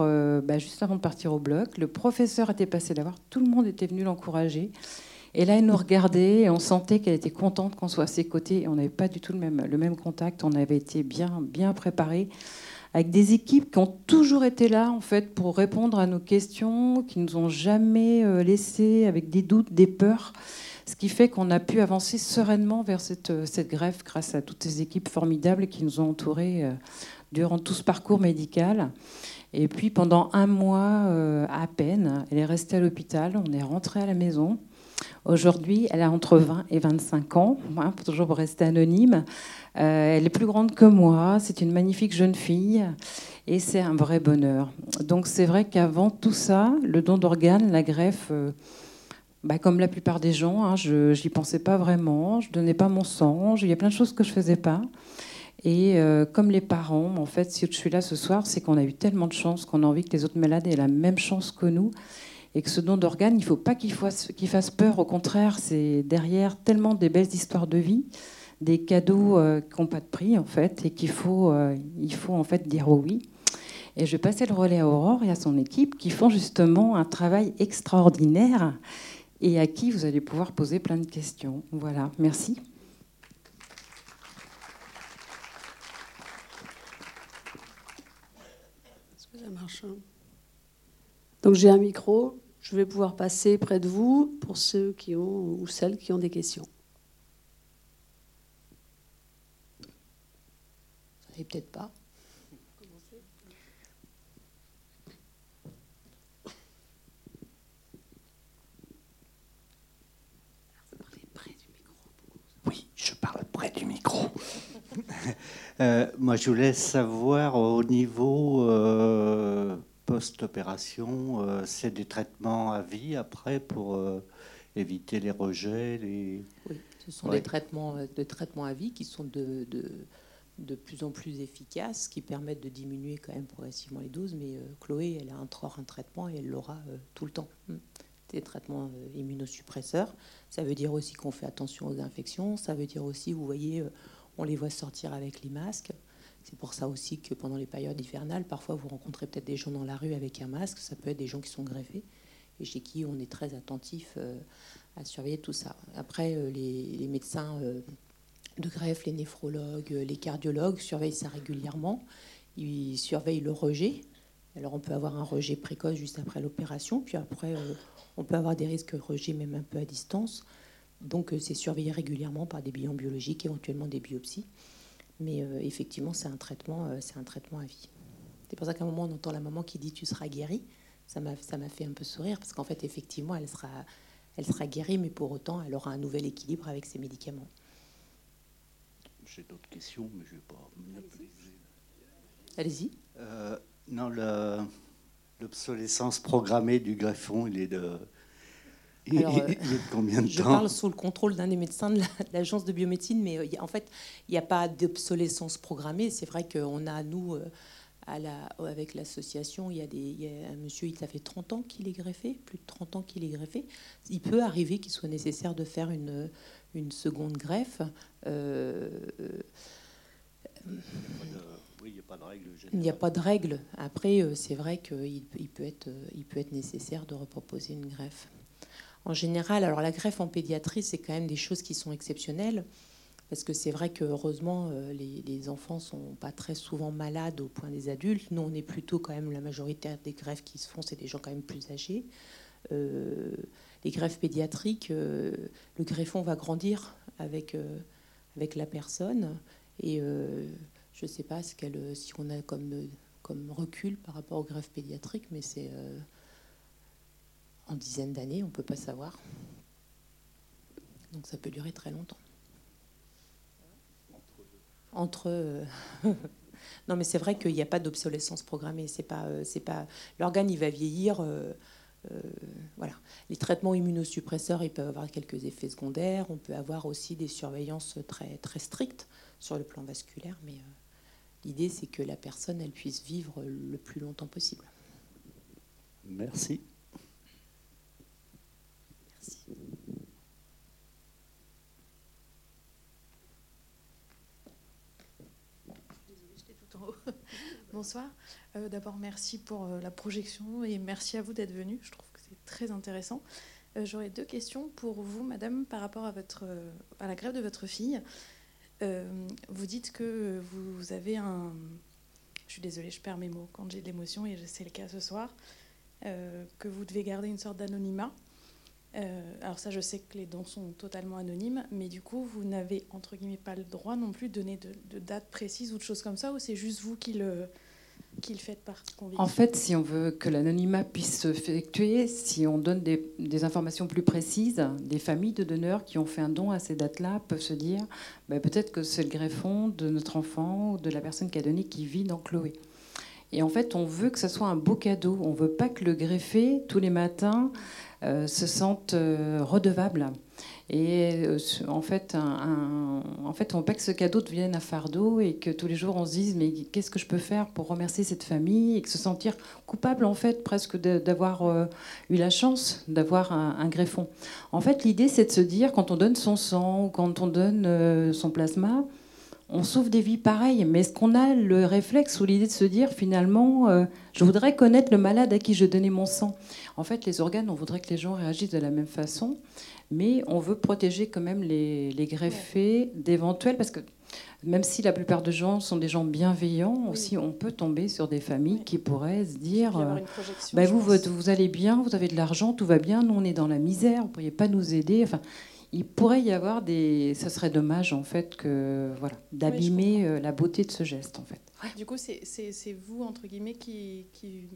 euh, bah, juste avant de partir au bloc. Le professeur était passé la voir, tout le monde était venu l'encourager. Et là, elle nous regardait et on sentait qu'elle était contente qu'on soit à ses côtés. on n'avait pas du tout le même, le même contact. On avait été bien, bien préparés avec des équipes qui ont toujours été là en fait pour répondre à nos questions, qui nous ont jamais euh, laissé avec des doutes, des peurs. Ce qui fait qu'on a pu avancer sereinement vers cette, euh, cette greffe grâce à toutes ces équipes formidables qui nous ont entourés durant tout ce parcours médical. Et puis pendant un mois à peine, elle est restée à l'hôpital, on est rentré à la maison. Aujourd'hui, elle a entre 20 et 25 ans, pour toujours rester anonyme. Euh, elle est plus grande que moi, c'est une magnifique jeune fille et c'est un vrai bonheur. Donc c'est vrai qu'avant tout ça, le don d'organes, la greffe, euh, bah, comme la plupart des gens, hein, je n'y pensais pas vraiment, je donnais pas mon sang, il y a plein de choses que je faisais pas. Et euh, comme les parents, en fait, si je suis là ce soir, c'est qu'on a eu tellement de chance qu'on a envie que les autres malades aient la même chance que nous et que ce don d'organes, il ne faut pas qu'il fasse, peur. Au contraire, c'est derrière tellement des belles histoires de vie, des cadeaux euh, qui n'ont pas de prix en fait, et qu'il faut, euh, faut en fait dire oui. Et je vais passer le relais à Aurore et à son équipe qui font justement un travail extraordinaire et à qui vous allez pouvoir poser plein de questions. Voilà, merci. Est-ce que ça marche donc j'ai un micro, je vais pouvoir passer près de vous pour ceux qui ont ou celles qui ont des questions. Vous savez peut-être pas. Oui, je parle près du micro. Euh, moi, je voulais savoir au niveau euh, post-opération, euh, c'est des traitements à vie après pour éviter les rejets les... Oui, ce sont des traitements, de traitements à vie qui sont de, de, plus en plus efficaces, qui permettent de diminuer quand même progressivement les doses. Mais Chloé, elle a un, un traitement et elle l'aura tout le temps. Hmm. Des traitements immunosuppresseurs. Ça veut dire aussi qu'on fait attention aux infections. Ça veut dire aussi, vous voyez, on les voit sortir avec les masques. C'est pour ça aussi que pendant les périodes hivernales, parfois vous rencontrez peut-être des gens dans la rue avec un masque, ça peut être des gens qui sont greffés et chez qui on est très attentif euh, à surveiller tout ça. Après, euh, les, médecins euh, de greffe, les néphrologues, les cardiologues surveillent ça régulièrement. Ils surveillent le rejet. Alors on peut avoir un rejet précoce juste après l'opération, puis après on peut avoir des risques de rejet même un peu à distance. Donc c'est surveillé régulièrement par des bilans biologiques, éventuellement des biopsies. Mais euh, effectivement, c'est un traitement, euh, c'est un traitement à vie. C'est pour ça qu'à un moment, on entend la maman qui dit tu seras guérie. Ça m'a, ça m'a fait un peu sourire parce qu'en fait, effectivement, elle sera, elle sera guérie, mais pour autant, elle aura un nouvel équilibre avec ses médicaments. J'ai d'autres questions, mais je ne vais pas Allez-y. Euh, non, l'obsolescence programmée du greffon, il est de alors, euh, combien de je parle sous le contrôle d'un des médecins de l'agence de biomédecine, mais euh, en fait, il n'y a pas d'obsolescence programmée. C'est vrai qu'on a, nous, euh, à la, avec l'association, il y, a des, un monsieur, il ça fait 30 ans qu'il est greffé, plus de 30 ans qu'il est greffé. Il peut arriver qu'il soit nécessaire de faire une, une seconde greffe. il n'y a pas de règle. Il n'y a pas de règle. Après, c'est vrai qu'il il peut, être, il peut être nécessaire de reproposer une greffe en général, alors la greffe en pédiatrie, c'est quand même des choses qui sont exceptionnelles. Parce que c'est vrai que heureusement, euh, les, enfants sont pas très souvent malades au point des adultes. Nous, on est plutôt quand même la majorité des greffes qui se font, c'est des gens quand même plus âgés. Euh, les greffes pédiatriques, euh, le greffon va grandir avec, avec la personne. Et je ne sais pas si on a comme, comme recul par rapport aux greffes pédiatriques, mais c'est en dizaines d'années, on ne peut pas savoir. Donc ça peut durer très longtemps. Entre. Euh, non, mais c'est vrai qu'il n'y a pas d'obsolescence programmée. C'est pas, euh, c'est pas. L'organe, il va vieillir. Euh, voilà. Les traitements immunosuppresseurs, ils peuvent avoir quelques effets secondaires. On peut avoir aussi des surveillances très, très strictes sur le plan vasculaire, mais l'idée, c'est que la personne, elle puisse vivre le plus longtemps possible. Merci. Bonsoir. Euh, d'abord, merci pour euh, la projection et merci à vous d'être venu. Je trouve que c'est très intéressant. Euh, j'aurais deux questions pour vous, madame, par rapport à, à la grève de votre fille. vous dites que vous avez un. Je suis désolée, je perds mes mots quand j'ai de l'émotion et c'est le cas ce soir. que vous devez garder une sorte d'anonymat. Alors ça, je sais que les dons sont totalement anonymes, mais du coup, vous n'avez entre guillemets pas le droit non plus de donner de, de date précise ou de choses comme ça, ou c'est juste vous qui le, qu'il fait partie En fait, si on veut que l'anonymat puisse s'effectuer, si on donne des, informations plus précises, des familles de donneurs qui ont fait un don à ces dates-là peuvent se dire bah, peut-être que c'est le greffon de notre enfant ou de la personne qui a donné qui vit dans Chloé. Et en fait, on veut que ce soit un beau cadeau. On ne veut pas que le greffé, tous les matins, euh, se sente euh, redevable. Et euh, en fait, on veut pas que ce cadeau devienne un fardeau et que tous les jours on se dise mais qu'est-ce que je peux faire pour remercier cette famille et que se sentir coupable en fait presque d'avoir eu la chance d'avoir un, greffon. En fait, l'idée c'est de se dire quand on donne son sang ou quand on donne son plasma, on sauve des vies pareilles. Mais est-ce qu'on a le réflexe ou l'idée de se dire finalement, je voudrais connaître le malade à qui je donnais mon sang? En fait, les organes, on voudrait que les gens réagissent de la même façon mais on veut protéger quand même les, greffés d'éventuels, parce que même si la plupart des gens sont des gens bienveillants, aussi on peut tomber sur des familles qui pourraient se dire euh, bah, vous, vous, allez bien, vous avez de l'argent, tout va bien, nous on est dans la misère, vous ne pourriez pas nous aider. Enfin, il pourrait y avoir des. Ça serait dommage en fait que voilà d'abîmer euh, la beauté de ce geste en fait. Du coup, c'est vous entre guillemets qui, qui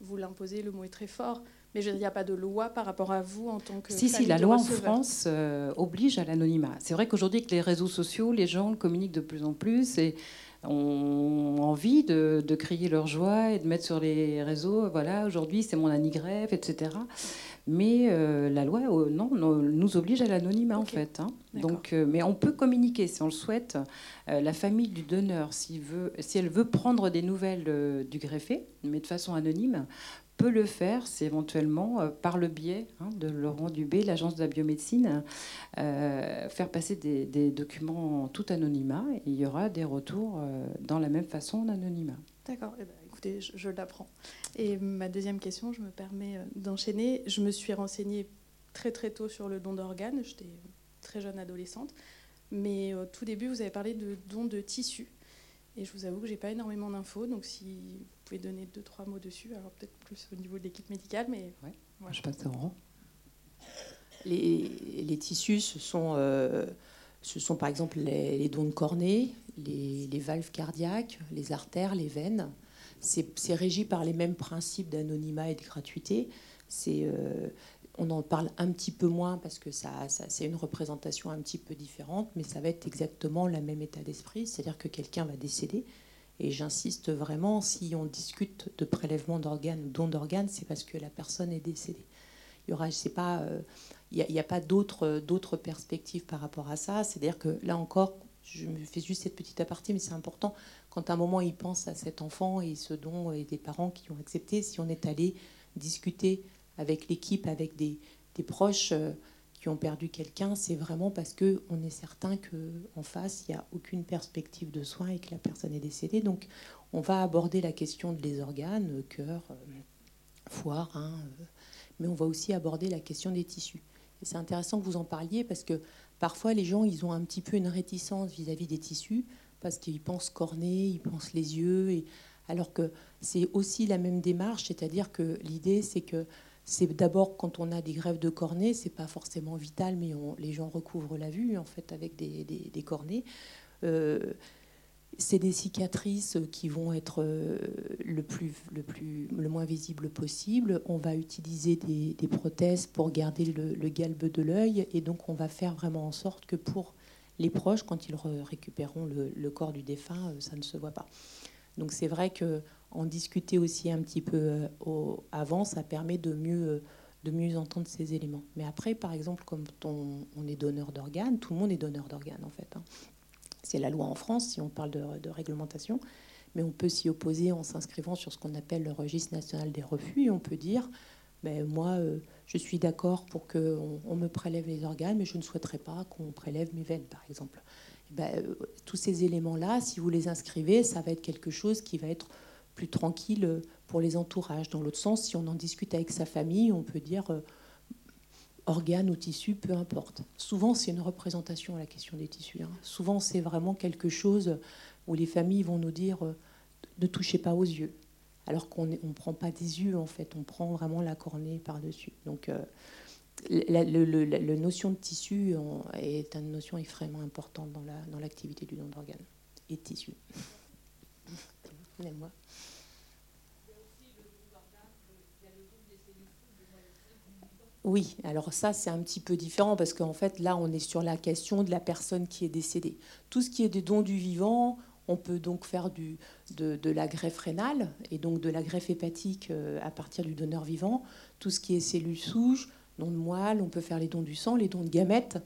vous l'imposez. Le mot est très fort, mais il n'y a pas de loi par rapport à vous en tant que. Si, si, la loi en France euh, oblige à l'anonymat. C'est vrai qu'aujourd'hui, avec les réseaux sociaux, les gens communiquent de plus en plus et ont envie de, crier leur joie et de mettre sur les réseaux voilà, aujourd'hui, c'est mon grève, etc. Mais euh, la loi euh, non, nous oblige à l'anonymat, en fait. Hein. Donc, mais on peut communiquer si on le souhaite. la famille du donneur, veut, si elle veut prendre des nouvelles du greffé, mais de façon anonyme, peut le faire, c'est éventuellement euh, par le biais hein, de Laurent Dubé, l'agence de la biomédecine, euh, faire passer des, documents en tout anonymat. Et il y aura des retours euh, dans la même façon en anonymat. D'accord. Eh ben, écoutez, je, l'apprends. Et ma deuxième question, je me permets d'enchaîner. Je me suis renseignée très très tôt sur le don d'organes. J'étais très jeune adolescente. Mais au tout début, vous avez parlé de don de tissus. Et je vous avoue que j'ai pas énormément d'infos, donc si vous pouvez donner deux trois mots dessus, alors peut-être plus au niveau de l'équipe médicale, mais ouais. je passe rang. Les, les, tissus, ce sont, euh, ce sont par exemple les, dons de cornée, les, les, valves cardiaques, les artères, les veines. C'est régi par les mêmes principes d'anonymat et de gratuité. C'est euh, on en parle un petit peu moins parce que ça, c'est une représentation un petit peu différente, mais ça va être exactement le même état d'esprit, c'est-à-dire que quelqu'un va décéder. Et j'insiste vraiment, si on discute de prélèvement d'organes ou don d'organes, c'est parce que la personne est décédée. Il y aura, pas, euh, n'y a, pas d'autres perspectives par rapport à ça. C'est-à-dire que là encore, je me fais juste cette petite aparté, mais c'est important. Quand à un moment il pense à cet enfant et ce don et des parents qui ont accepté, si on est allé discuter avec l'équipe, avec des, proches euh, qui ont perdu quelqu'un, c'est vraiment parce que on est certain qu'en face, il n'y a aucune perspective de soins et que la personne est décédée. Donc, on va aborder la question des organes, cœur, euh, foie, rein, euh, mais on va aussi aborder la question des tissus. Et c'est intéressant que vous en parliez parce que parfois, les gens, ils ont un petit peu une réticence vis-à-vis des tissus parce qu'ils pensent cornée, ils pensent les yeux, alors que c'est aussi la même démarche, c'est-à-dire que l'idée, c'est que c'est d'abord quand on a des grèves de cornée, c'est pas forcément vital, mais les gens recouvrent la vue en fait avec des, des, cornets. Euh, c'est des cicatrices qui vont être euh, le, plus, le, plus, le moins visible possible. On va utiliser des, prothèses pour garder le, galbe de l'œil et donc on va faire vraiment en sorte que pour les proches, quand ils récupéreront le, corps du défunt, euh, ça ne se voit pas. Donc c'est vrai que en discuter aussi un petit peu euh, avant, ça permet de mieux, de mieux entendre ces éléments. Mais après, par exemple, on, on est donneur d'organes, tout le monde est donneur d'organes en fait. Hein. C'est la loi en France si on parle de, réglementation, mais on peut s'y opposer en s'inscrivant sur ce qu'on appelle le registre national des refus et on peut dire, ben, moi, euh, je suis d'accord pour qu'on on me prélève les organes, mais je ne souhaiterais pas qu'on prélève mes veines, par exemple. Ben, tous ces éléments-là, si vous les inscrivez, ça va être quelque chose qui va être plus tranquille pour les entourages. Dans l'autre sens, si on en discute avec sa famille, on peut dire organes ou tissus, peu importe. Souvent, c'est une représentation la question des tissus. Hein. Souvent, c'est vraiment quelque chose où les familles vont nous dire ne touchez pas aux yeux, alors qu'on ne prend pas des yeux en fait, on prend vraiment la cornée par-dessus. Donc euh, la, notion de tissu est une notion extrêmement importante dans l'activité du don d'organes et de tissu. moi Oui, alors ça c'est un petit peu différent parce qu'en fait là on est sur la question de la personne qui est décédée. Tout ce qui est des dons du vivant, on peut donc faire du, de, la greffe rénale et donc de la greffe hépatique euh, à partir du donneur vivant. Tout ce qui est cellules souches, dons de moelle, on peut faire les dons du sang, les dons de gamètes.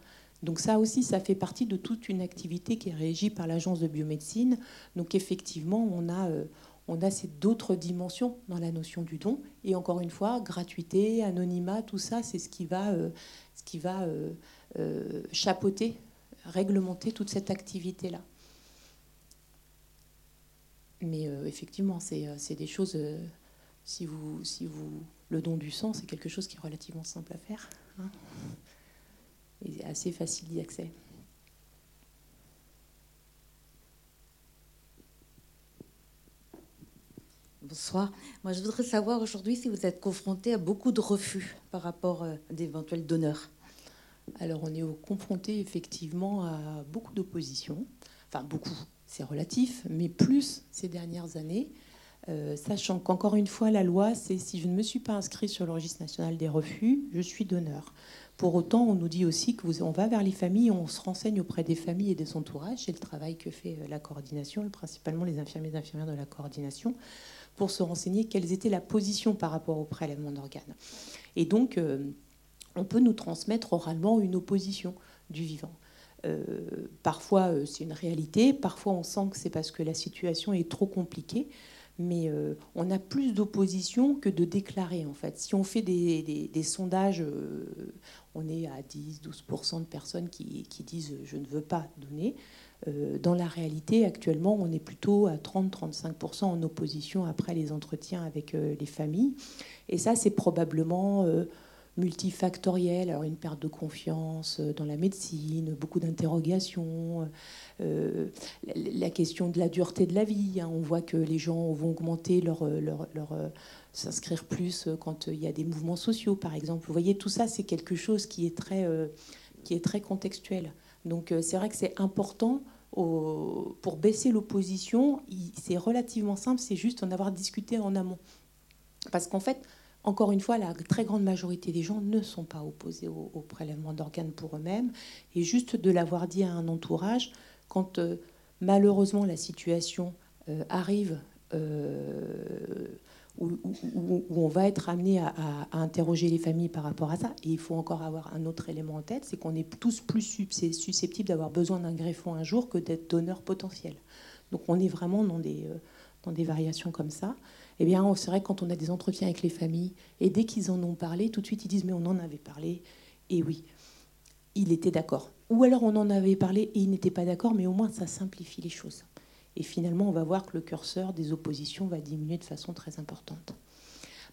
Donc ça aussi, ça fait partie de toute une activité qui est régie par l'agence de biomédecine. Donc effectivement, on a, euh, on a ces d'autres dimensions dans la notion du don. Et encore une fois, gratuité, anonymat, tout ça, c'est ce qui va, euh, qui va chapeauter, réglementer toute cette activité-là. Mais euh, effectivement, c'est euh, des choses. Euh, si vous, si vous, le don du sang, c'est quelque chose qui est relativement simple à faire hein, et assez facile d'accès. Bonsoir. Moi, je voudrais savoir aujourd'hui si vous êtes confronté à beaucoup de refus par rapport à d'éventuels donneurs. Alors, on est confronté effectivement à beaucoup d'opposition. Enfin, beaucoup c'est relatif, mais plus ces dernières années, euh, sachant qu'encore une fois, la loi, c'est si je ne me suis pas inscrit sur le registre national des refus, je suis donneur. Pour autant, on nous dit aussi qu'on va vers les familles, on se renseigne auprès des familles et des entourages, c'est le travail que fait euh, la coordination, principalement les infirmiers et infirmières de la coordination, pour se renseigner quelles étaient la position par rapport au prélèvement d'organes. Et donc, euh, on peut nous transmettre oralement une opposition du vivant. Euh, parfois, euh, c'est une réalité. Parfois, on sent que c'est parce que la situation est trop compliquée. Mais euh, on a plus d'opposition que de déclarer, en fait. Si on fait des, sondages, on est à 10-12% de personnes qui, disent je ne veux pas donner. dans la réalité, actuellement, on est plutôt à 30-35% en opposition après les entretiens avec les familles. Et ça, c'est probablement multifactoriel, alors une perte de confiance euh, dans la médecine, beaucoup d'interrogations, euh, la question de la dureté de la vie. Hein. on voit que les gens vont augmenter euh, leur s'inscrire plus quand il y a des mouvements sociaux, par exemple. Vous voyez, tout ça, c'est quelque chose qui est très, qui est très contextuel. Donc c'est vrai que c'est important pour baisser l'opposition. C'est relativement simple, c'est juste en avoir discuté en amont. Parce qu'en fait, encore une fois, la très grande majorité des gens ne sont pas opposés au, prélèvement d'organes pour eux-mêmes. Et juste de l'avoir dit à un entourage, quand euh, malheureusement la situation euh, arrive euh, où, on va être amené à, interroger les familles par rapport à ça, et il faut encore avoir un autre élément en tête, c'est qu'on est tous plus susceptibles d'avoir besoin d'un greffon un jour que d'être donneur potentiel. Donc on est vraiment dans des, dans des variations comme ça eh bien, c'est vrai quand on a des entretiens avec les familles, et dès qu'ils en ont parlé, tout de suite, ils disent, mais on en avait parlé, et oui, il était d'accord. Ou alors on en avait parlé et il n'était pas d'accord, mais au moins ça simplifie les choses. Et finalement, on va voir que le curseur des oppositions va diminuer de façon très importante.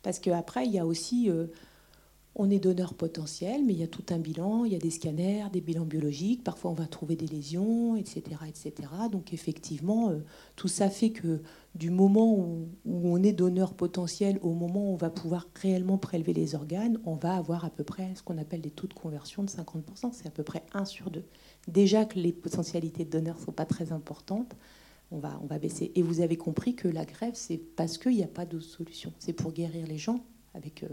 Parce qu'après, il y a aussi euh, on est donneur potentiel, mais il y a tout un bilan, il y a des scanners, des bilans biologiques, parfois on va trouver des lésions, etc. etc. Donc effectivement, euh, tout ça fait que du moment où, on est donneur potentiel au moment où on va pouvoir réellement prélever les organes, on va avoir à peu près ce qu'on appelle des taux de conversion de 50%, c'est à peu près 1 sur 2. Déjà que les potentialités de donneurs ne sont pas très importantes, on va, on va baisser. Et vous avez compris que la grève, c'est parce qu'il n'y a pas d'autre solution. C'est pour guérir les gens avec...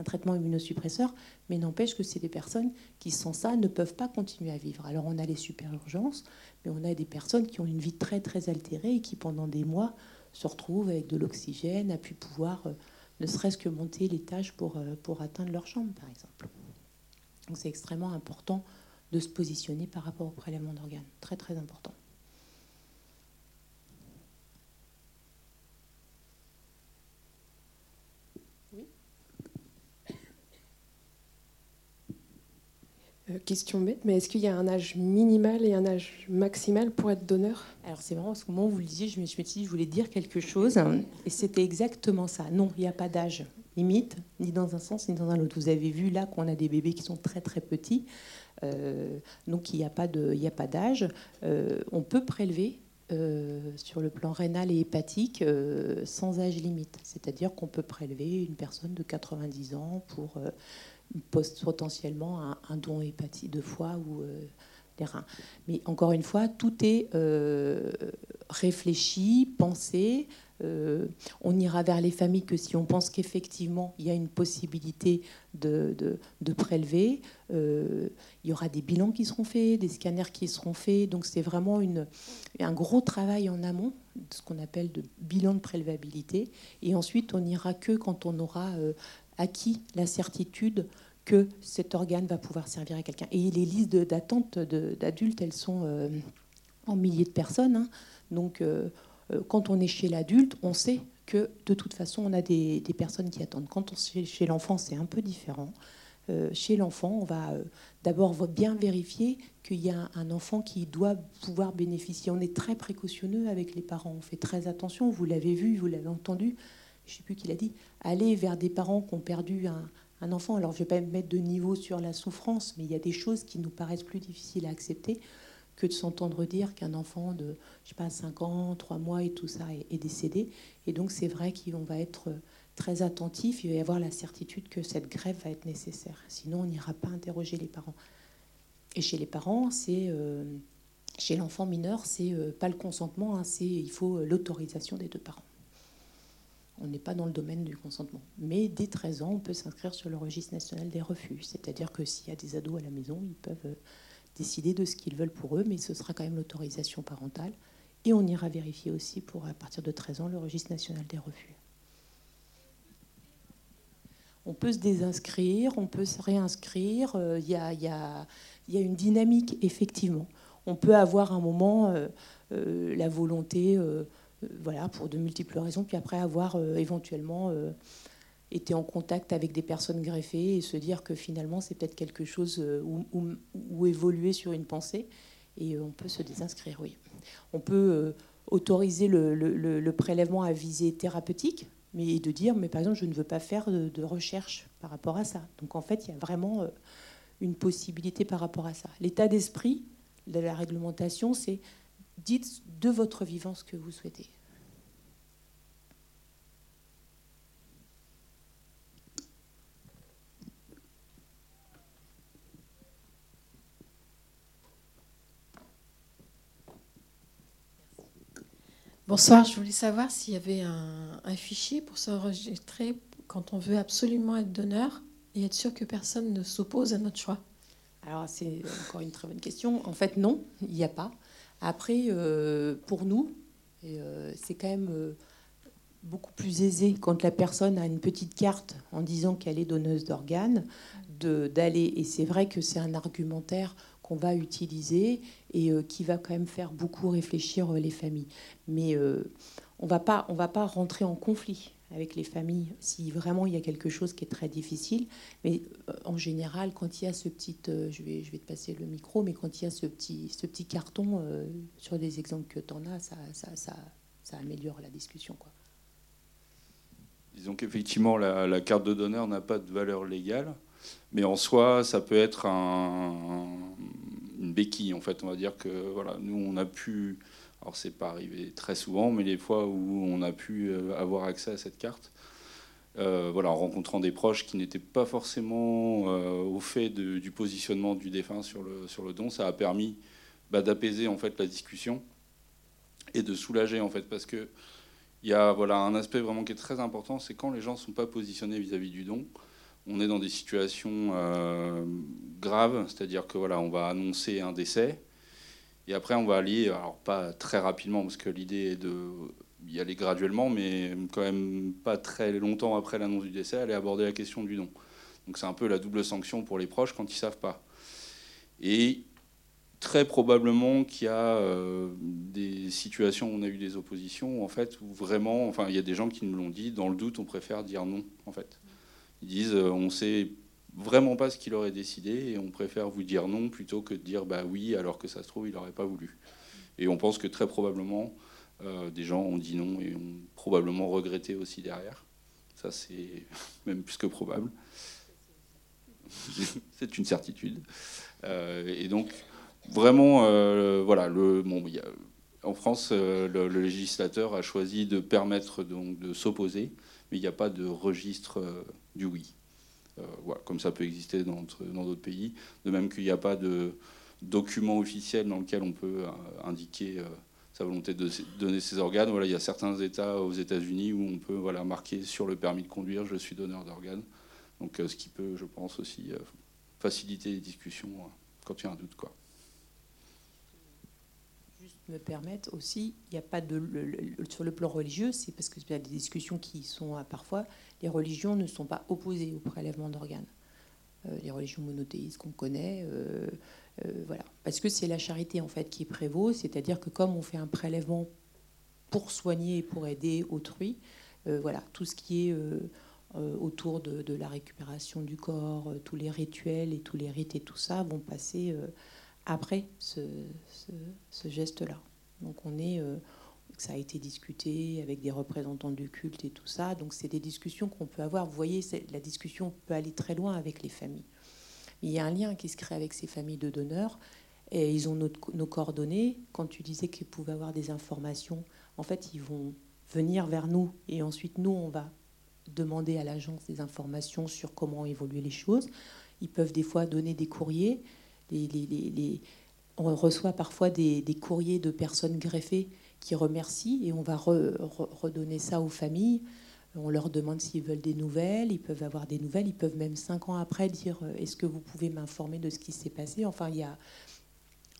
Un traitement immunosuppresseur, mais n'empêche que c'est des personnes qui, sans ça, ne peuvent pas continuer à vivre. Alors on a les super urgences, mais on a des personnes qui ont une vie très très altérée et qui, pendant des mois, se retrouvent avec de l'oxygène, à pu pouvoir euh, ne serait-ce que monter l'étage pour, euh, pour atteindre leur chambre, par exemple. Donc c'est extrêmement important de se positionner par rapport au prélèvement d'organes. Très très important. Question bête, mais est-ce qu'il y a un âge minimal et un âge maximal pour être donneur? Alors c'est marrant, parce qu'au moment où vous le disiez, je me suis dit, je voulais dire quelque chose, et c'était exactement ça. Non, il n'y a pas d'âge limite, ni dans un sens, ni dans un autre. Vous avez vu là qu'on a des bébés qui sont très très petits, euh, donc il n'y a pas d'âge. Euh, on peut prélever sur le plan rénal et hépatique sans âge limite. C'est-à-dire qu'on peut prélever une personne de 90 ans pour potentiellement un, don hépatique de foie ou euh, des reins. Mais encore une fois, tout est euh, réfléchi, pensé. Euh, on ira vers les familles que si on pense qu'effectivement il y a une possibilité de, de, prélever. il y aura des bilans qui seront faits, des scanners qui seront faits. Donc c'est vraiment une, un gros travail en amont, ce qu'on appelle de bilan de prélevabilité. Et ensuite, on n'ira que quand on aura acquis la certitude que cet organe va pouvoir servir à quelqu'un. Et les listes d'attente d'adultes, elles sont euh, en milliers de personnes. Hein. Donc, euh, euh, quand on est chez l'adulte, on sait que de toute façon, on a des, personnes qui attendent. Quand on est chez l'enfant, c'est un peu différent. chez l'enfant, on va d'abord bien vérifier qu'il y a un enfant qui doit pouvoir bénéficier. On est très précautionneux avec les parents. On fait très attention. Vous l'avez vu, vous l'avez entendu je ne sais plus qui l'a dit, aller vers des parents qui ont perdu un, enfant. Alors, je ne vais pas mettre de niveau sur la souffrance, mais il y a des choses qui nous paraissent plus difficiles à accepter que de s'entendre dire qu'un enfant de, je sais pas, 5 ans, 3 mois et tout ça est, décédé. Et donc, c'est vrai qu'on va être très attentif. Il va y avoir la certitude que cette grève va être nécessaire. Sinon, on n'ira pas interroger les parents. Et chez les parents, c'est... Euh, chez l'enfant mineur, c'est euh, pas le consentement, hein, c'est il faut l'autorisation des deux parents on n'est pas dans le domaine du consentement. Mais dès 13 ans, on peut s'inscrire sur le registre national des refus. C'est-à-dire que s'il y a des ados à la maison, ils peuvent euh, décider de ce qu'ils veulent pour eux, mais ce sera quand même l'autorisation parentale. Et on ira vérifier aussi pour, à partir de 13 ans, le registre national des refus. On peut se désinscrire, on peut se réinscrire. Euh, il y, a, une dynamique, effectivement. On peut avoir un moment euh, la volonté voilà, pour de multiples raisons, puis après avoir euh, éventuellement euh, été en contact avec des personnes greffées et se dire que finalement c'est peut-être quelque chose où, évoluer sur une pensée et on peut se désinscrire, oui. On peut autoriser le, prélèvement à visée thérapeutique, mais de dire, mais par exemple, je ne veux pas faire de recherche par rapport à ça. Donc en fait, il y a vraiment une possibilité par rapport à ça. L'état d'esprit de la réglementation, c'est dites de votre vivant ce que vous souhaitez. Bonsoir, je voulais savoir s'il y avait un, un fichier pour s'enregistrer quand on veut absolument être donneur et être sûr que personne ne s'oppose à notre choix. Alors c'est encore une très bonne question. En fait, non, il n'y a pas. Après, euh, pour nous, euh, c'est quand même euh, beaucoup plus aisé quand la personne a une petite carte en disant qu'elle est donneuse d'organes, d'aller. Et c'est vrai que c'est un argumentaire qu'on va utiliser et qui va quand même faire beaucoup réfléchir les familles. Mais on ne va pas rentrer en conflit avec les familles si vraiment il y a quelque chose qui est très difficile. Mais euh, en général, quand il y a ce petit, euh, je, vais, je vais te passer le micro, mais quand il y a ce petit, ce petit carton euh, sur des exemples que tu en as, ça, ça, ça, améliore la discussion. Quoi. Disons qu'effectivement, la, carte de donneur n'a pas de valeur légale, mais en soi, ça peut être un, une béquille. En fait, on va dire que voilà, nous, on a pu alors c'est pas arrivé très souvent, mais les fois où on a pu euh, avoir accès à cette carte, euh, voilà, en rencontrant des proches qui n'étaient pas forcément euh, au fait du positionnement du défunt sur le, sur le don, ça a permis bah, d'apaiser en fait la discussion et de soulager en fait parce que il y a voilà un aspect vraiment qui est très important, c'est quand les gens ne sont pas positionnés vis-à-vis du don, on est dans des situations graves, c'est-à-dire que voilà, on va annoncer un décès, et après, on va aller, alors pas très rapidement, parce que l'idée est de y aller graduellement, mais quand même pas très longtemps après l'annonce du décès, aller aborder la question du don. Donc c'est un peu la double sanction pour les proches quand ils savent pas. Et très probablement qu'il y a euh, des situations où on a eu des oppositions, en fait, où vraiment, enfin, il y a des gens qui nous l'ont dit, dans le doute, on préfère dire non, en fait. Ils disent, euh, on sait vraiment pas ce qu'il aurait décidé et on préfère vous dire non plutôt que de dire bah oui alors que ça se trouve il n'aurait pas voulu. Et on pense que très probablement euh, des gens ont dit non et ont probablement regretté aussi derrière. Ça c'est même plus que probable. c'est une certitude. Euh, et donc vraiment euh, voilà le bon en France le, le, législateur a choisi de permettre donc de s'opposer, mais il n'y a pas de registre du oui. Euh, comme ça peut exister dans d'autres pays. De même qu'il n'y a pas de document officiel dans lequel on peut euh, indiquer euh, sa volonté de donner ses organes. Voilà, il y a certains États aux États-Unis où on peut voilà, marquer sur le permis de conduire je suis donneur d'organes. Donc, ce qui peut, je pense, aussi faciliter les discussions quand il y a un doute. Quoi me aussi, il n'y a pas de sur le plan religieux, c'est parce qu'il y a des discussions qui sont parfois, les religions ne sont pas opposées au prélèvement d'organes. Euh, les religions monothéistes qu'on connaît, euh, euh, voilà, parce que c'est la charité en fait qui prévaut, c'est-à-dire que comme on fait un prélèvement pour soigner et pour aider autrui, voilà, tout ce qui est autour de, la récupération du corps, tous les rituels et tous les rites et tout ça vont passer après ce, geste-là. Donc on est, euh, ça a été discuté avec des représentants du culte et tout ça. Donc c'est des discussions qu'on peut avoir. Vous voyez, la discussion peut aller très loin avec les familles. Il y a un lien qui se crée avec ces familles de donneurs. Ils ont nos coordonnées. Quand tu disais qu'ils pouvaient avoir des informations, en fait, ils vont venir vers nous. Et ensuite, nous, on va demander à l'agence des informations sur comment évoluer les choses. Ils peuvent des fois donner des courriers on reçoit parfois des, courriers de personnes greffées qui remercient et on va redonner ça aux familles. On leur demande s'ils veulent des nouvelles, ils peuvent avoir des nouvelles, ils peuvent même cinq ans après dire euh, est-ce que vous pouvez m'informer de ce qui s'est passé? Enfin, il y a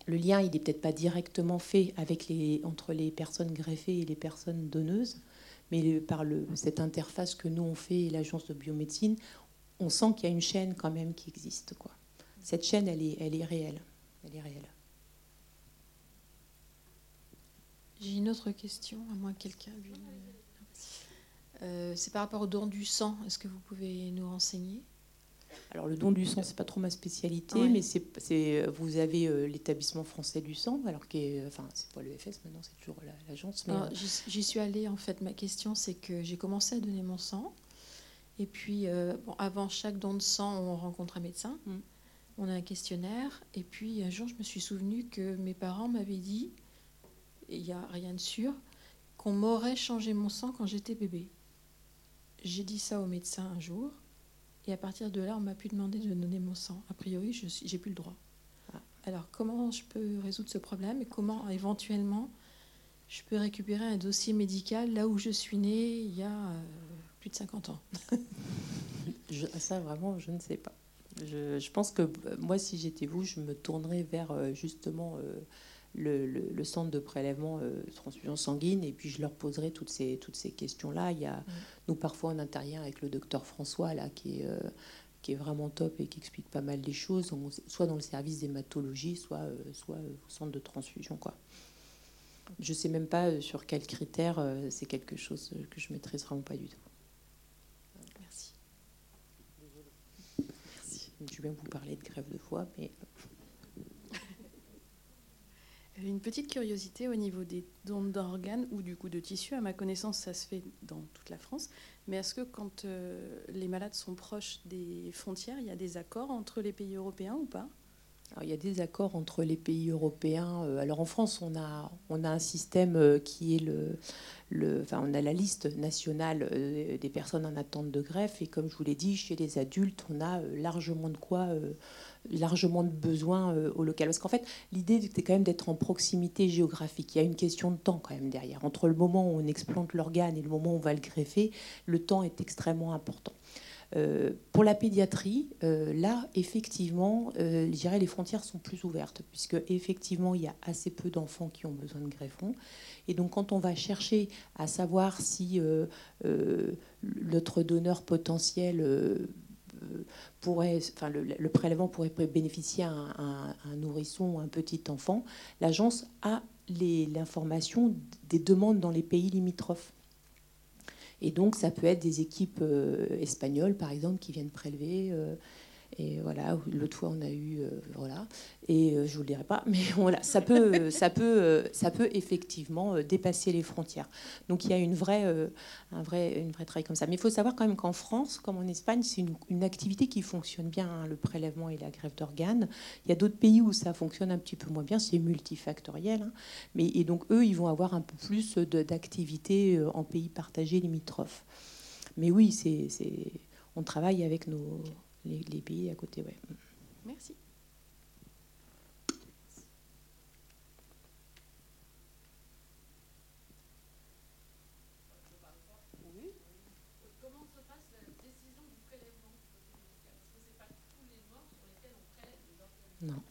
le lien, il n'est peut-être pas directement fait entre les personnes greffées et les personnes donneuses, mais par cette interface que nous on fait et l'agence de biomédecine, on sent qu'il y a une chaîne quand même qui existe, cette chaîne, elle est, elle est réelle. Elle est réelle. J'ai une autre question, à moins que quelqu'un. Euh, c'est par rapport au don du sang. Est-ce que vous pouvez nous renseigner? Alors le don du sang, c'est pas trop ma spécialité, mais c'est, vous avez euh, l'établissement français du sang, alors que, enfin c'est pas l'EFS maintenant, c'est toujours l'agence. Euh, j'y suis allée en fait. Ma question, c'est que j'ai commencé à donner mon sang, et puis bon, avant chaque don de sang, on rencontre un médecin. Mm on a un questionnaire. Et puis un jour, je me suis souvenu que mes parents m'avaient dit, il n'y a rien de sûr, qu'on m'aurait changé mon sang quand j'étais bébé. J'ai dit ça au médecin un jour. Et à partir de là, on m'a pu demander de donner mon sang. A priori, je j'ai plus le droit. Ah. Alors, comment je peux résoudre ce problème et comment éventuellement je peux récupérer un dossier médical là où je suis née il y a euh, plus de 50 ans? Ça, vraiment, je ne sais pas. Je, pense que euh, moi, si j'étais vous, je me tournerais vers euh, justement euh, le, centre de prélèvement transfusion sanguine et puis je leur poserai toutes ces, toutes ces questions-là. Il y a, mm. nous, parfois, on intervient avec le docteur François, là, qui est, qui est vraiment top et qui explique pas mal les choses, soit dans le service d'hématologie, soit, soit au centre de transfusion. Quoi. Je ne sais même pas sur quels critères, c'est quelque chose que je maîtrise vraiment pas du tout. Je vais vous parler de grève de foie, mais... Euh, une petite curiosité au niveau des dons d'organes ou du coup de tissus. À ma connaissance, ça se fait dans toute la France. Mais est-ce que quand euh, les malades sont proches des frontières, il y a des accords entre les pays européens ou pas? Il y a des accords entre les pays européens. Euh, alors en France, on a, un système euh, qui est le, le, enfin, on a la liste nationale euh, des personnes en attente de greffe. Et comme je vous l'ai dit, chez les adultes, on a largement de quoi, largement de besoins au local. Parce qu'en fait, l'idée c'était quand même d'être en proximité géographique. Il y a une question de temps quand même derrière. Entre le moment où on explante l'organe et le moment où on va le greffer, le temps est extrêmement important. Euh, pour la pédiatrie, euh, là, effectivement, euh, je dirais les frontières sont plus ouvertes, puisque effectivement, il y a assez peu d'enfants qui ont besoin de greffons. Et donc, quand on va chercher à savoir si notre donneur potentiel pourrait, enfin, le, prélèvement pourrait bénéficier à un, nourrisson ou un petit enfant, l'agence a l'information des demandes dans les pays limitrophes. Et donc, ça peut être des équipes euh, espagnoles, par exemple, qui viennent prélever. Et voilà, l'autre fois on a eu, euh, voilà, et euh, je vous le dirai pas, mais voilà, ça peut, ça peut, euh, ça peut effectivement dépasser les frontières. Donc il y a une vraie, un vrai, une vraie travail comme ça. Mais il faut savoir quand même qu'en France, comme en Espagne, c'est une, activité qui fonctionne bien, hein, le prélèvement et la grève d'organes. Il y a d'autres pays où ça fonctionne un petit peu moins bien, c'est multifactoriel. Hein. mais et donc eux, ils vont avoir un peu plus d'activités en pays partagés limitrophes. Mais oui, c'est, on travaille avec nos les, pays à côté. Ouais. Merci. Comment se passe la décision du prélèvement Parce que ce n'est pas tous les morts sur lesquels on prélève les organes? Non.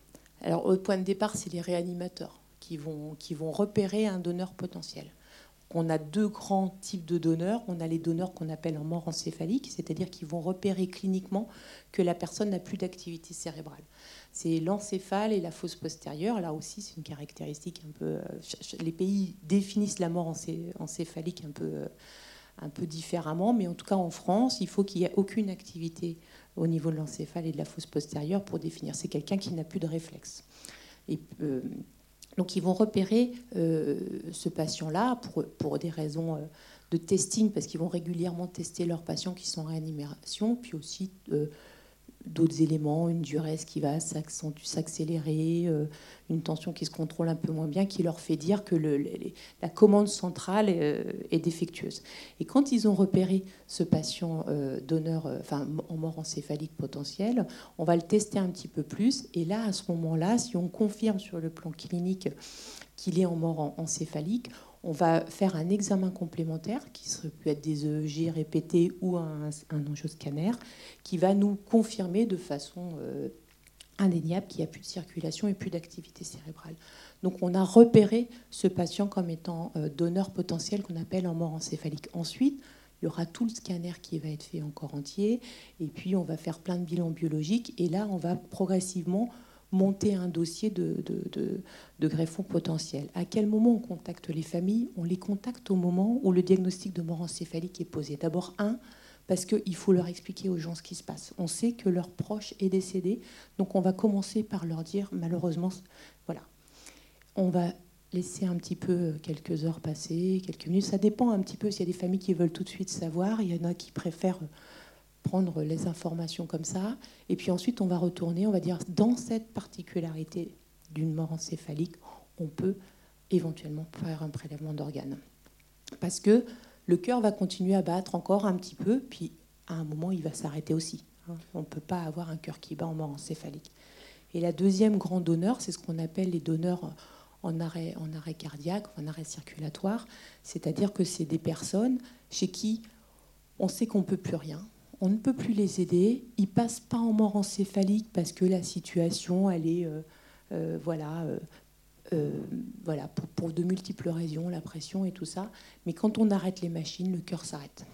Alors, au point de départ, c'est les réanimateurs qui vont, qui vont repérer un donneur potentiel on a deux grands types de donneurs. On a les donneurs qu'on appelle en mort encéphalique, c'est-à-dire qu'ils vont repérer cliniquement que la personne n'a plus d'activité cérébrale. C'est l'encéphale et la fosse postérieure. Là aussi, c'est une caractéristique un peu. Euh, les pays définissent la mort encéphalique un peu, euh, un peu différemment, mais en tout cas en France, il faut qu'il n'y ait aucune activité au niveau de l'encéphale et de la fosse postérieure pour définir. C'est quelqu'un qui n'a plus de réflexe. Et, euh, donc ils vont repérer euh, ce patient-là pour, pour, des raisons euh, de testing, parce qu'ils vont régulièrement tester leurs patients qui sont en réanimation, puis aussi euh, d'autres éléments, une duresse qui va s'accélérer, euh, une tension qui se contrôle un peu moins bien, qui leur fait dire que la commande centrale euh, est, défectueuse. Et quand ils ont repéré ce patient euh, donneur, en mort encéphalique potentielle, on va le tester un petit peu plus. Et là, à ce moment-là, si on confirme sur le plan clinique qu'il est en mort encéphalique, on va faire un examen complémentaire, qui peut être des EEG répétés ou un, un angioscanner, qui va nous confirmer de façon euh, indéniable qu'il n'y a plus de circulation et plus d'activité cérébrale. Donc on a repéré ce patient comme étant euh, donneur potentiel qu'on appelle en mort encéphalique. Ensuite, il y aura tout le scanner qui va être fait encore entier, et puis on va faire plein de bilans biologiques, et là on va progressivement monter un dossier de, de, de, greffon potentiel. À quel moment on contacte les familles? On les contacte au moment où le diagnostic de mort encéphalique est posé. D'abord, un, parce qu'il faut leur expliquer aux gens ce qui se passe. On sait que leur proche est décédé, donc on va commencer par leur dire, malheureusement, voilà. On va laisser un petit peu quelques heures passer, quelques minutes. Ça dépend un petit peu s'il y a des familles qui veulent tout de suite savoir. Il y en a qui préfèrent prendre les informations comme ça. Et puis ensuite, on va retourner, on va dire, dans cette particularité d'une mort encéphalique, on peut éventuellement faire un prélèvement d'organes. Parce que le cœur va continuer à battre encore un petit peu, puis à un moment, il va s'arrêter aussi. Hein. On ne peut pas avoir un cœur qui bat en mort encéphalique. Et la deuxième grande donneur, c'est ce qu'on appelle les donneurs en arrêt, en arrêt cardiaque, en arrêt circulatoire, c'est-à-dire que c'est des personnes chez qui on sait qu'on ne peut plus rien, on ne peut plus les aider. Ils passent pas en mort encéphalique parce que la situation, elle est, euh, euh, voilà, euh, voilà, pour, de multiples raisons, la pression et tout ça. Mais quand on arrête les machines, le cœur s'arrête.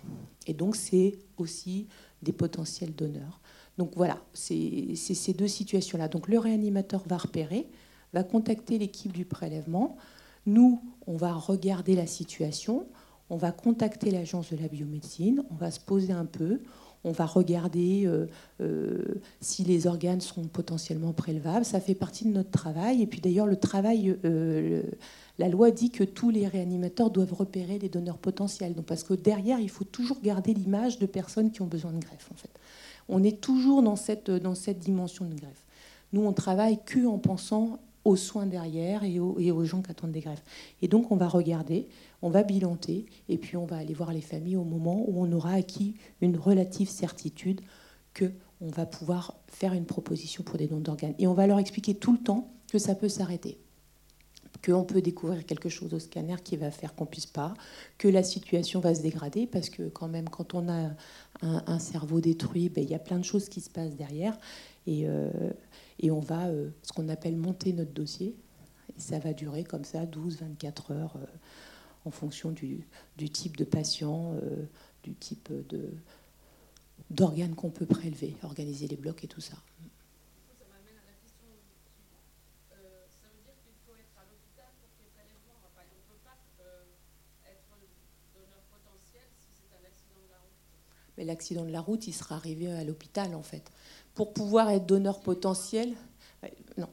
Et donc c'est aussi des potentiels donneurs. Donc voilà, c'est ces deux situations-là. Donc le réanimateur va repérer, va contacter l'équipe du prélèvement. Nous, on va regarder la situation. On va contacter l'agence de la biomédecine, on va se poser un peu, on va regarder euh, euh, si les organes sont potentiellement prélevables. Ça fait partie de notre travail. Et puis d'ailleurs, le travail, euh, la loi dit que tous les réanimateurs doivent repérer les donneurs potentiels. Donc, parce que derrière, il faut toujours garder l'image de personnes qui ont besoin de greffe. En fait, on est toujours dans cette, dans cette dimension de greffe. Nous, on travaille que en pensant aux soins derrière et aux, et aux, gens qui attendent des greffes. Et donc, on va regarder, on va bilanter, et puis on va aller voir les familles au moment où on aura acquis une relative certitude que on va pouvoir faire une proposition pour des dons d'organes. Et on va leur expliquer tout le temps que ça peut s'arrêter, qu'on peut découvrir quelque chose au scanner qui va faire qu'on puisse pas, que la situation va se dégrader, parce que quand même, quand on a un, cerveau détruit, ben, il y a plein de choses qui se passent derrière. Et, euh, on va, euh, ce qu'on appelle monter notre dossier. Et ça va durer comme ça 12-24 heures euh, en fonction du, du, type de patient, euh, du type de, d'organes qu'on peut prélever, organiser les blocs et tout ça. Mais l'accident de la route, il serait arrivé à l'hôpital en fait. Pour pouvoir être donneur potentiel, non.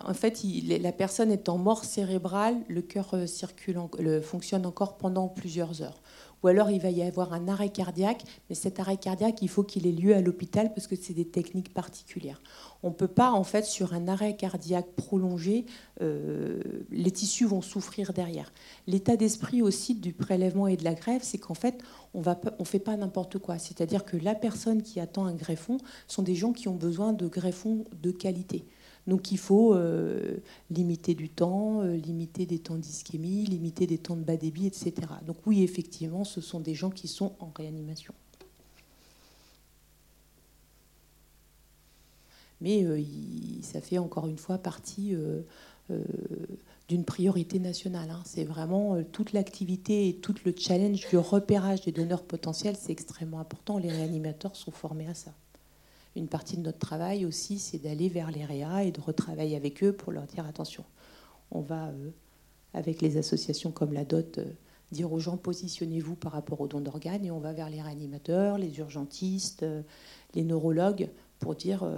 En fait, la personne est en mort cérébrale, le cœur le, fonctionne encore pendant plusieurs heures ou alors il va y avoir un arrêt cardiaque, mais cet arrêt cardiaque, il faut qu'il ait lieu à l'hôpital parce que c'est des techniques particulières. On ne peut pas, en fait, sur un arrêt cardiaque prolongé, euh, les tissus vont souffrir derrière. L'état d'esprit aussi du prélèvement et de la greffe, c'est qu'en fait, on ne fait pas n'importe quoi. C'est-à-dire que la personne qui attend un greffon sont des gens qui ont besoin de greffons de qualité. Donc il faut euh, limiter du temps, euh, limiter des temps d'ischémie, limiter des temps de bas débit, etc. Donc oui, effectivement, ce sont des gens qui sont en réanimation. Mais euh, ça fait encore une fois partie d'une priorité nationale. Hein. C'est vraiment toute l'activité et tout le challenge du repérage des donneurs potentiels, c'est extrêmement important. Les réanimateurs sont formés à ça une partie de notre travail aussi, c'est d'aller vers les réa et de retravailler avec eux pour leur dire attention, on va, euh, avec les associations comme la DOT, euh, dire aux gens positionnez-vous par rapport aux dons d'organes et on va vers les réanimateurs, les urgentistes, euh, les neurologues pour dire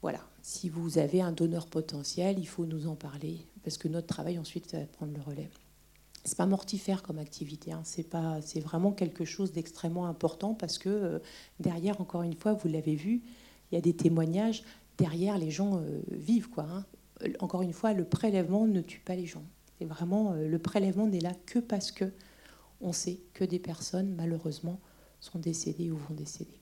voilà, si vous avez un donneur potentiel, il faut nous en parler parce que notre travail ensuite va prendre le relais. C'est pas mortifère comme activité, hein. c'est vraiment quelque chose d'extrêmement important parce que euh, derrière, encore une fois, vous l'avez vu, il y a des témoignages. Derrière, les gens euh, vivent quoi. Hein. Encore une fois, le prélèvement ne tue pas les gens. C'est vraiment euh, le prélèvement n'est là que parce que on sait que des personnes malheureusement sont décédées ou vont décéder.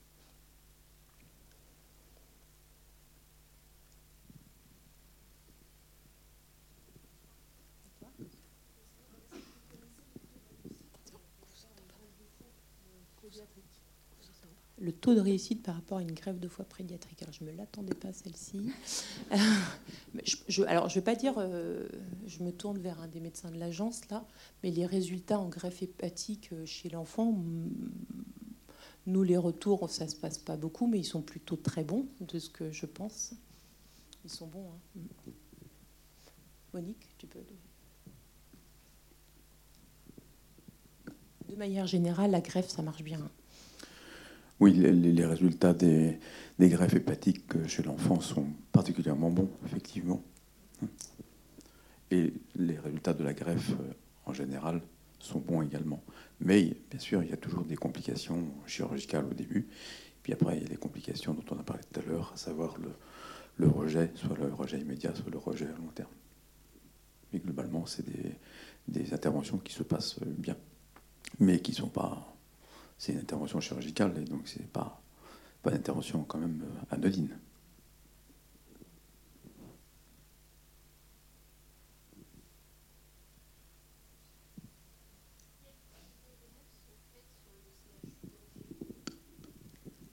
Le taux de réussite par rapport à une grève de foie pédiatrique. Alors, je ne me l'attendais pas, celle-ci. je, alors, je ne vais pas dire, euh, je me tourne vers un des médecins de l'agence, là, mais les résultats en greffe hépatique euh, chez l'enfant, nous, les retours, ça ne se passe pas beaucoup, mais ils sont plutôt très bons, de ce que je pense. Ils sont bons. Hein. Monique, tu peux. De manière générale, la greffe, ça marche bien. Oui, les, résultats des, greffes hépatiques chez l'enfant sont particulièrement bons, effectivement. Et les résultats de la greffe, euh, en général, sont bons également. Mais bien sûr, il y a toujours des complications chirurgicales au début. Puis après, il y a les complications dont on a parlé tout à l'heure, à savoir le, rejet, soit le rejet immédiat, soit le rejet à long terme. Mais globalement, c'est des interventions qui se passent bien, mais qui ne sont pas c'est une intervention chirurgicale, et donc c'est pas, pas une intervention quand même euh, anodine.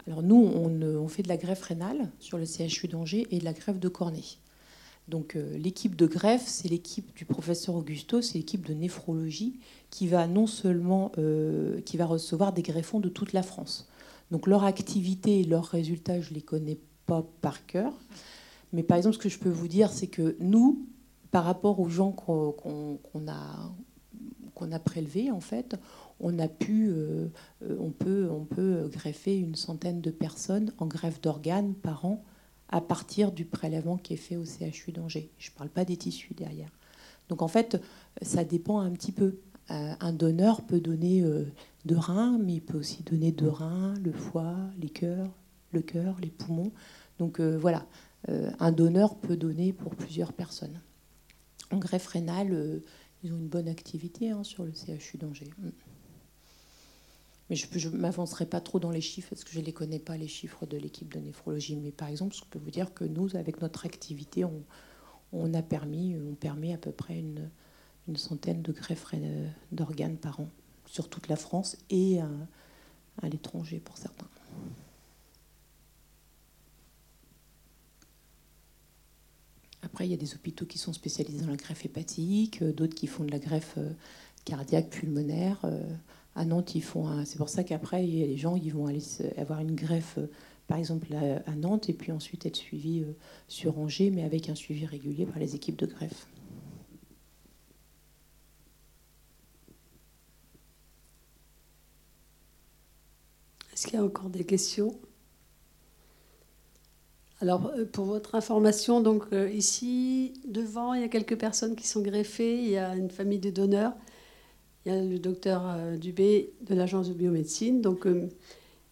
Alors nous, on, on, fait de la greffe rénale sur le CHU d'Angers et de la greffe de cornée. Donc euh, l'équipe de greffe, c'est l'équipe du professeur Augusto, c'est l'équipe de néphrologie qui va non seulement euh, qui va recevoir des greffons de toute la France. Donc leur activité et leurs résultats, je ne les connais pas par cœur. Mais par exemple, ce que je peux vous dire, c'est que nous, par rapport aux gens qu'on a, a prélevés, en fait, on a pu, euh, on, peut, on peut greffer une centaine de personnes en greffe d'organes par an à partir du prélèvement qui est fait au CHU d'Angers. Je ne parle pas des tissus derrière. Donc en fait, ça dépend un petit peu. Euh, un donneur peut donner euh, deux reins, mais il peut aussi donner deux reins, le foie, les cœurs, le cœur, les poumons. Donc euh, voilà, un donneur peut donner pour plusieurs personnes. En greffe rénale, ils ont une bonne activité hein, sur le CHU d'Angers. Mais je ne m'avancerai pas trop dans les chiffres parce que je ne les connais pas, les chiffres de l'équipe de néphrologie. Mais par exemple, je peux vous dire que nous, avec notre activité, on, a permis, on permet à peu près une, centaine de greffes d'organes par an sur toute la France et à, l'étranger pour certains. Après, il y a des hôpitaux qui sont spécialisés dans la greffe hépatique, d'autres qui font de la greffe euh, cardiaque, pulmonaire. À Nantes, ils. C'est pour ça qu'après, les gens ils vont aller avoir une greffe, euh, par exemple à Nantes, et puis ensuite être suivis euh, sur Angers, mais avec un suivi régulier par les équipes de greffe. Est-ce qu'il y a encore des questions? Alors, euh, pour votre information, donc ici, devant, il y a quelques personnes qui sont greffées. Il y a une famille de donneurs. Il y a le docteur euh, Dubé de l'agence de biomédecine. Donc,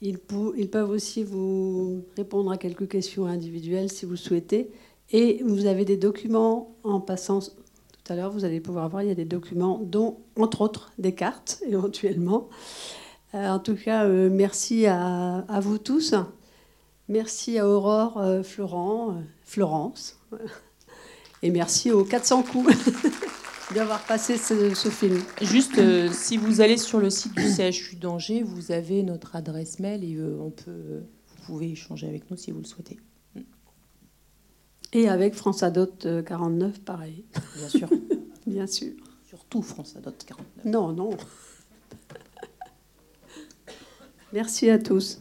ils, ils, peuvent aussi vous répondre à quelques questions individuelles si vous souhaitez. Et vous avez des documents en passant tout à l'heure, vous allez pouvoir voir, il y a des documents, dont, entre autres, des cartes, éventuellement. Euh, en tout cas, euh, merci à, vous tous. Merci à Aurore, euh, Florent, Florence. Et merci aux 400 coups d'avoir passé ce, film. Juste, si vous allez sur le site du CHU d'Angers, vous avez notre adresse mail et on peut, vous pouvez échanger avec nous si vous le souhaitez. Et avec France Adot 49, pareil. Bien sûr. Bien sûr. Surtout France Adot 49. Non, non. Merci à tous.